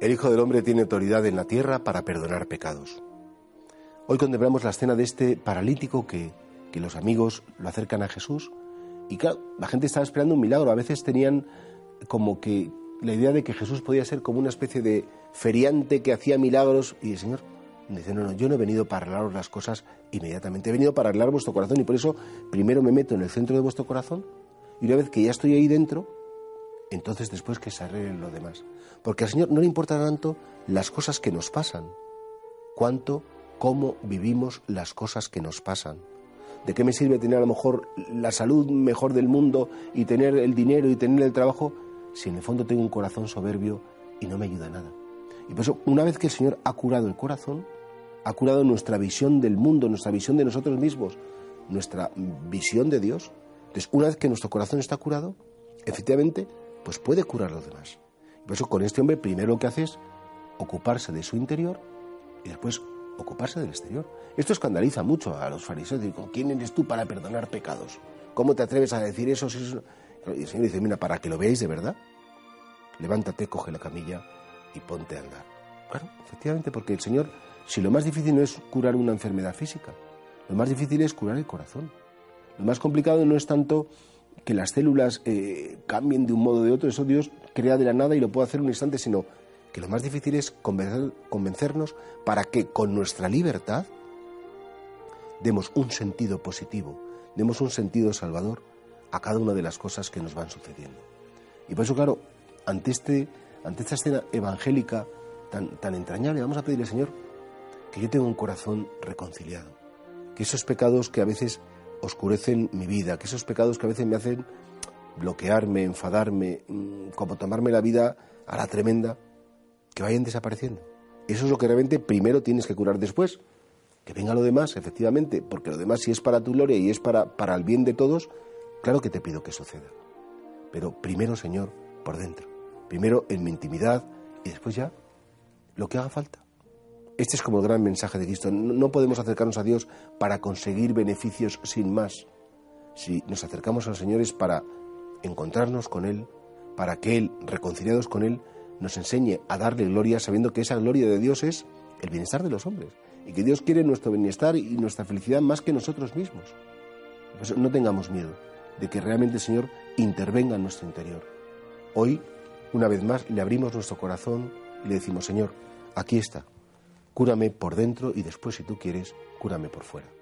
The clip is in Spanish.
El Hijo del Hombre tiene autoridad en la tierra para perdonar pecados. Hoy contemplamos la escena de este paralítico que, que los amigos lo acercan a Jesús y claro, la gente estaba esperando un milagro. A veces tenían como que la idea de que Jesús podía ser como una especie de feriante que hacía milagros y el Señor dice, no, no, yo no he venido para arreglaros las cosas inmediatamente, he venido para arreglar vuestro corazón y por eso primero me meto en el centro de vuestro corazón y una vez que ya estoy ahí dentro, entonces después que se arreglen lo demás. Porque al Señor no le importa tanto las cosas que nos pasan, cuanto cómo vivimos las cosas que nos pasan. ¿De qué me sirve tener a lo mejor la salud mejor del mundo y tener el dinero y tener el trabajo si en el fondo tengo un corazón soberbio y no me ayuda nada? Y por eso, una vez que el Señor ha curado el corazón, ha curado nuestra visión del mundo, nuestra visión de nosotros mismos, nuestra visión de Dios, entonces una vez que nuestro corazón está curado, efectivamente, pues puede curar a los demás. Por eso con este hombre primero lo que hace es ocuparse de su interior y después ocuparse del exterior. Esto escandaliza mucho a los fariseos. Digo, ¿quién eres tú para perdonar pecados? ¿Cómo te atreves a decir eso? Y el Señor dice, mira, para que lo veáis de verdad, levántate, coge la camilla y ponte a andar. Claro, efectivamente, porque el Señor, si lo más difícil no es curar una enfermedad física, lo más difícil es curar el corazón. Lo más complicado no es tanto que las células eh, cambien de un modo o de otro, eso Dios crea de la nada y lo puede hacer un instante, sino que lo más difícil es convencernos para que con nuestra libertad demos un sentido positivo, demos un sentido salvador a cada una de las cosas que nos van sucediendo. Y por eso, claro, ante, este, ante esta escena evangélica tan, tan entrañable, vamos a pedirle, Señor, que yo tenga un corazón reconciliado, que esos pecados que a veces oscurecen mi vida, que esos pecados que a veces me hacen bloquearme, enfadarme, mm, como tomarme la vida a la tremenda, que vayan desapareciendo. Eso es lo que realmente primero tienes que curar después. Que venga lo demás, efectivamente, porque lo demás si es para tu gloria y es para, para el bien de todos, claro que te pido que suceda. Pero primero, Señor, por dentro. Primero en mi intimidad y después ya lo que haga falta. Este es como el gran mensaje de Cristo. No podemos acercarnos a Dios para conseguir beneficios sin más. Si nos acercamos al Señor es para encontrarnos con Él, para que Él, reconciliados con Él, nos enseñe a darle gloria sabiendo que esa gloria de Dios es el bienestar de los hombres y que Dios quiere nuestro bienestar y nuestra felicidad más que nosotros mismos. Pues no tengamos miedo de que realmente el Señor intervenga en nuestro interior. Hoy, una vez más, le abrimos nuestro corazón y le decimos, Señor, aquí está, cúrame por dentro y después, si tú quieres, cúrame por fuera.